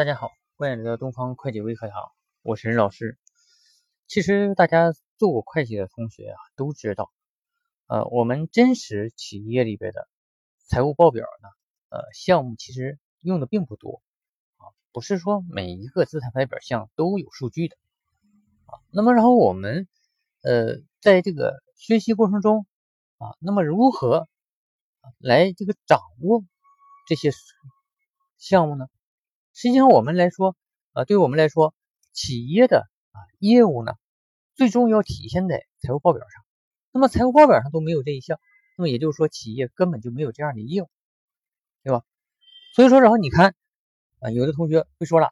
大家好，欢迎来到东方会计微课堂，我是任老师。其实大家做过会计的同学啊，都知道，呃，我们真实企业里边的财务报表呢，呃，项目其实用的并不多啊，不是说每一个资产负债表项都有数据的啊。那么，然后我们呃，在这个学习过程中啊，那么如何来这个掌握这些项目呢？实际上，我们来说，啊，对我们来说，企业的啊业务呢，最终要体现在财务报表上。那么，财务报表上都没有这一项，那么也就是说，企业根本就没有这样的业务，对吧？所以说，然后你看，啊，有的同学会说了，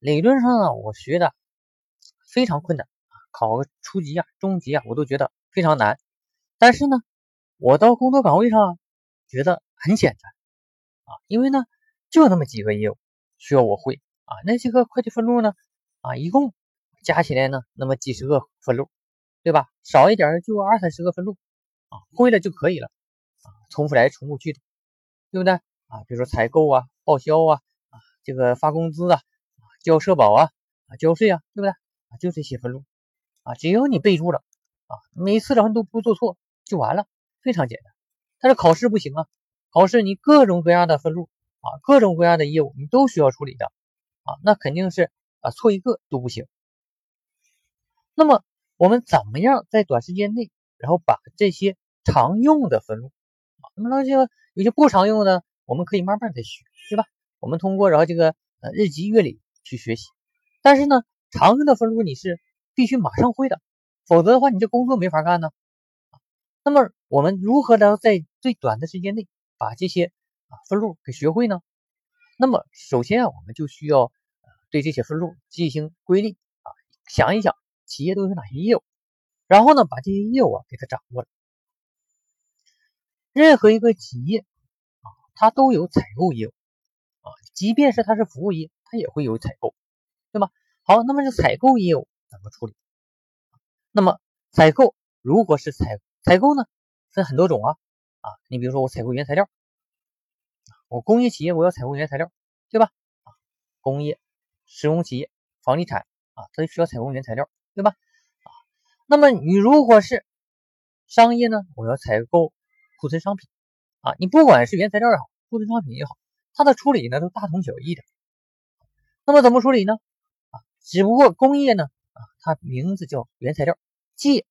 理论上呢，我学的非常困难，考个初级啊、中级啊，我都觉得非常难。但是呢，我到工作岗位上觉得很简单，啊，因为呢，就那么几个业务。需要我会啊，那些个会计分录呢？啊，一共加起来呢，那么几十个分录，对吧？少一点就二三十个分录啊，会了就可以了啊，重复来重复去的，对不对啊？比如说采购啊、报销啊、啊这个发工资啊、交社保啊、交税啊，对不对啊？就这些分录啊，只要你备注了啊，每次然后都不做错就完了，非常简单。但是考试不行啊，考试你各种各样的分录。啊，各种各样的业务你都需要处理的啊，那肯定是啊错一个都不行。那么我们怎么样在短时间内，然后把这些常用的分录啊，那么那些有些不常用的，我们可以慢慢的学，对吧？我们通过然后这个呃日积月累去学习。但是呢，常用的分录你是必须马上会的，否则的话你这工作没法干呢。那么我们如何能在最短的时间内把这些？啊，分录给学会呢？那么首先啊，我们就需要对这些分录进行归类啊，想一想企业都有哪些业务，然后呢，把这些业务啊给它掌握了。任何一个企业啊，它都有采购业务啊，即便是它是服务业，它也会有采购，对吗？好，那么这采购业务怎么处理？那么采购如果是采采购呢，分很多种啊啊，你比如说我采购原材料。我工业企业我要采购原材料，对吧？啊，工业、施工企业、房地产啊，它需要采购原材料，对吧？啊，那么你如果是商业呢，我要采购库存商品啊，你不管是原材料也好，库存商品也好，它的处理呢都大同小异的。那么怎么处理呢？啊，只不过工业呢，啊，它名字叫原材料，借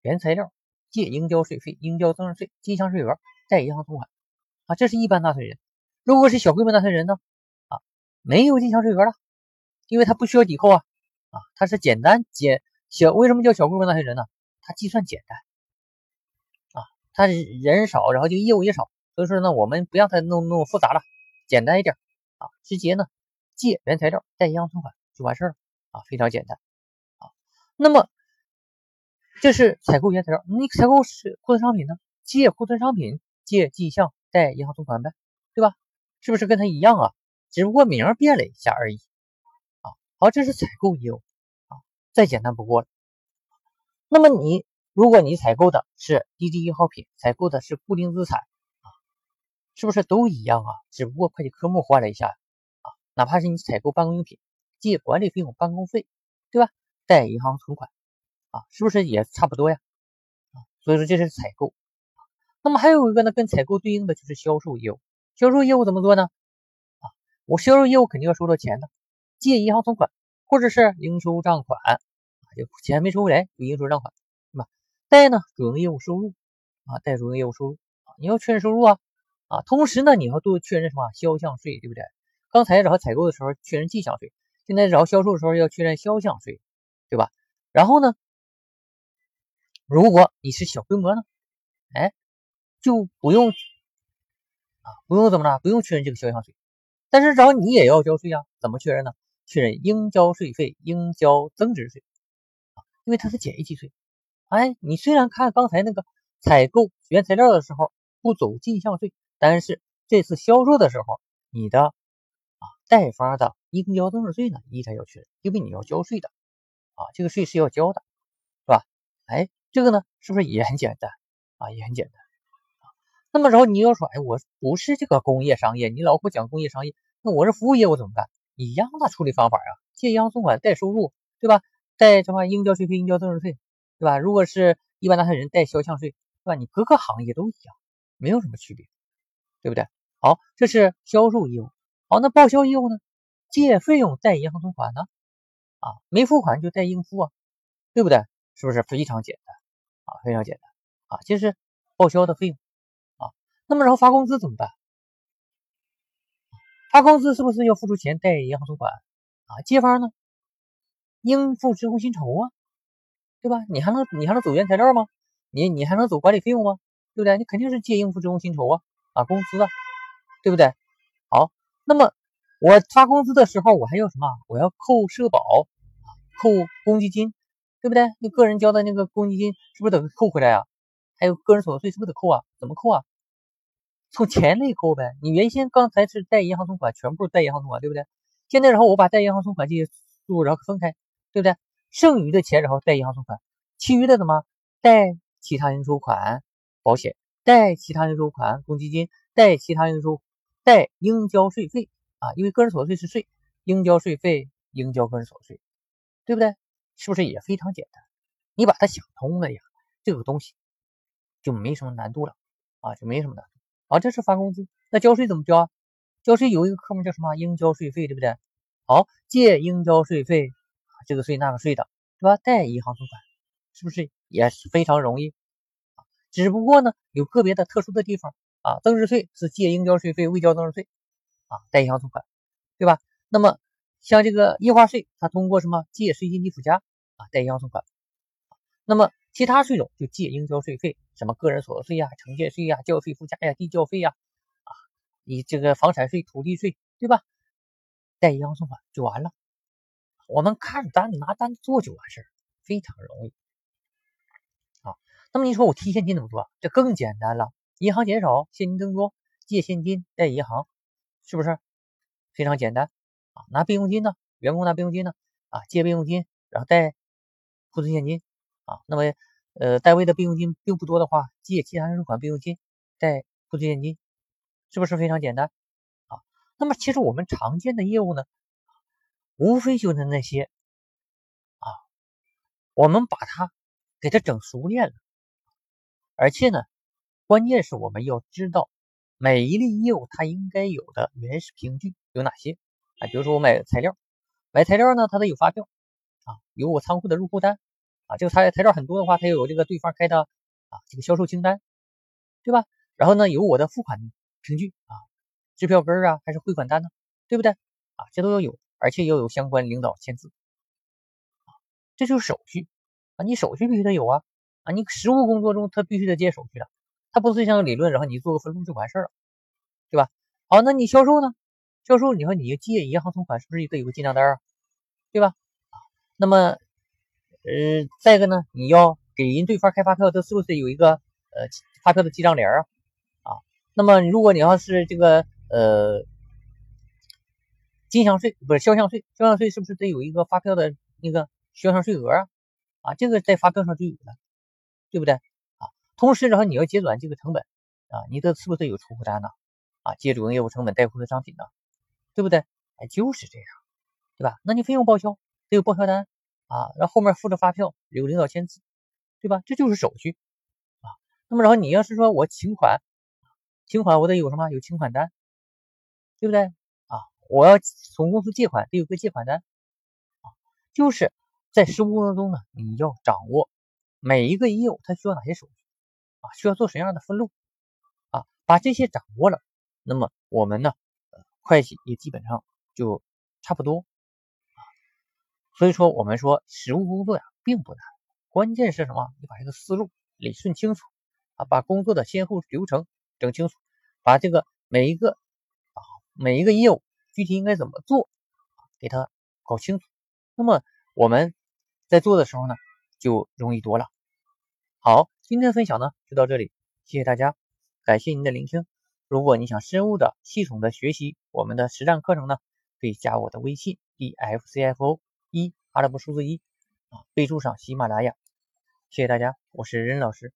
原材料，借应交税费，应交增值税，进项税额，贷银行存款啊，这是一般纳税人。如果是小规模纳税人呢？啊，没有进项税额了，因为他不需要抵扣啊，啊，他是简单简小。为什么叫小规模纳税人呢？他计算简单，啊，他人少，然后这个业务也少，所以说呢，我们不让他弄弄复杂了，简单一点啊，直接呢借原材料贷银行存款就完事儿了啊，非常简单啊。那么这是采购原材料，你采购是库存商品呢？借库存商品，借记项贷银行存款呗，对吧？是不是跟他一样啊？只不过名变了一下而已啊。好，这是采购业务啊，再简单不过了。那么你，如果你采购的是低级一号品，采购的是固定资产啊，是不是都一样啊？只不过会计科目换了一下啊。哪怕是你采购办公用品，借管理费用、办公费，对吧？贷银行存款啊，是不是也差不多呀？啊，所以说这是采购。那么还有一个呢，跟采购对应的就是销售业务。销售业务怎么做呢？啊，我销售业务肯定要收到钱的，借银行存款或者是应收账款啊，就钱没收回来就应收账款，对吧？贷呢，主营业务收入啊，贷主营业务收入啊，你要确认收入啊啊，同时呢，你要多确认什么销项税，对不对？刚才然后采购的时候确认进项税，现在然后销售的时候要确认销项税，对吧？然后呢，如果你是小规模呢，哎，就不用。啊，不用怎么着，不用确认这个销项税，但是找你也要交税啊，怎么确认呢？确认应交税费，应交增值税啊，因为它是简易计税。哎，你虽然看刚才那个采购原材料的时候不走进项税，但是这次销售的时候，你的啊代发的应交增值税呢依然要确认，因为你要交税的啊，这个税是要交的，是吧？哎，这个呢是不是也很简单啊？也很简单。那么，然后你要说，哎，我不是这个工业商业，你老给我讲工业商业，那我是服务业，我怎么办？一样的处理方法啊，借银行存款带收入，对吧？带什么应交税费、应交增值税，对吧？如果是一般纳税人带销项税，对吧？你各个行业都一样，没有什么区别，对不对？好，这是销售业务。好，那报销业务呢？借费用带银行存款呢？啊，没付款就带应付啊，对不对？是不是非常简单啊？非常简单啊，就是报销的费用。那么然后发工资怎么办？发工资是不是要付出钱贷银行存款啊？借方呢，应付职工薪酬啊，对吧？你还能你还能走原材料吗？你你还能走管理费用吗？对不对？你肯定是借应付职工薪酬啊啊工资啊，对不对？好，那么我发工资的时候我还要什么？我要扣社保扣公积金，对不对？你个人交的那个公积金是不是得扣回来啊？还有个人所得税是不是得扣啊？怎么扣啊？从钱里扣呗，你原先刚才是带银行存款，全部带银行存款，对不对？现在然后我把带银行存款这些数入然后分开，对不对？剩余的钱然后带银行存款，其余的怎么带其他应收款、保险，带其他应收款、公积金，带其他应收，带应交税费啊，因为个人所得税是税，应交税费，应交个人所得税，对不对？是不是也非常简单？你把它想通了呀，这个东西就没什么难度了啊，就没什么难。啊，这是发工资，那交税怎么交啊？交税有一个科目叫什么？应交税费，对不对？好，借应交税费，这个税那个税的，对吧？带银行存款，是不是也是非常容易？只不过呢，有个别的特殊的地方啊，增值税是借应交税费，未交增值税啊，带银行存款，对吧？那么像这个印花税，它通过什么？借税金抵附加啊，带银行存款。那么其他税种就借应交税费，什么个人所得税呀、城建税呀、教税附加呀、地教费呀，啊，你这个房产税、土地税，对吧？带银行存款就完了。我们看单子拿单子做就完事儿，非常容易。啊，那么你说我提现金怎么做？这更简单了，银行减少，现金增多，借现金带银行，是不是非常简单？啊，拿备用金呢？员工拿备用金呢？啊，借备用金，然后贷库存现金。那么，呃，单位的备用金并不多的话，借其他应收款备用金，贷库存现金，是不是非常简单？啊，那么其实我们常见的业务呢，无非就是那些，啊，我们把它给它整熟练了，而且呢，关键是我们要知道每一类业务它应该有的原始凭据有哪些啊？比如说我买材料，买材料呢，它得有发票，啊，有我仓库的入库单。啊，这个材材料很多的话，它有这个对方开的啊，这个销售清单，对吧？然后呢，有我的付款凭据啊，支票根啊，还是汇款单呢，对不对？啊，这都要有，而且要有相关领导签字，啊，这就是手续啊，你手续必须得有啊，啊，你实务工作中他必须得接手续的，他不是像理论，然后你做个分录就完事儿了，对吧？好，那你销售呢？销售你说你借银行存款是不是得有个进账单啊？对吧？那么。呃，再一个呢，你要给人对方开发票，这是不是有一个呃发票的记账联啊？啊，那么如果你要是这个呃进项税不是销项税，销项税是不是得有一个发票的那个销项税额啊？啊，这个在发票上就有了，对不对？啊，同时然后你要结转这个成本啊，你这是不是有出库单呢？啊，借主营业务成本带库存商品呢，对不对？哎，就是这样，对吧？那你费用报销得有报销单。啊，然后后面附着发票，有领导签字，对吧？这就是手续啊。那么然后你要是说我请款，请款我得有什么？有请款单，对不对？啊，我要从公司借款，得有个借款单啊。就是在实务过程中呢，你要掌握每一个业务它需要哪些手续啊，需要做什么样的分录啊，把这些掌握了，那么我们呢，会计也基本上就差不多。所以说，我们说实务工作呀，并不难，关键是什么？你把这个思路理顺清楚啊，把工作的先后流程整清楚，把这个每一个啊每一个业务具体应该怎么做，给它搞清楚。那么我们在做的时候呢，就容易多了。好，今天的分享呢就到这里，谢谢大家，感谢您的聆听。如果你想深入的、系统的学习我们的实战课程呢，可以加我的微信 d f c f o。一阿拉伯数字一啊，备注上喜马拉雅，谢谢大家，我是任老师。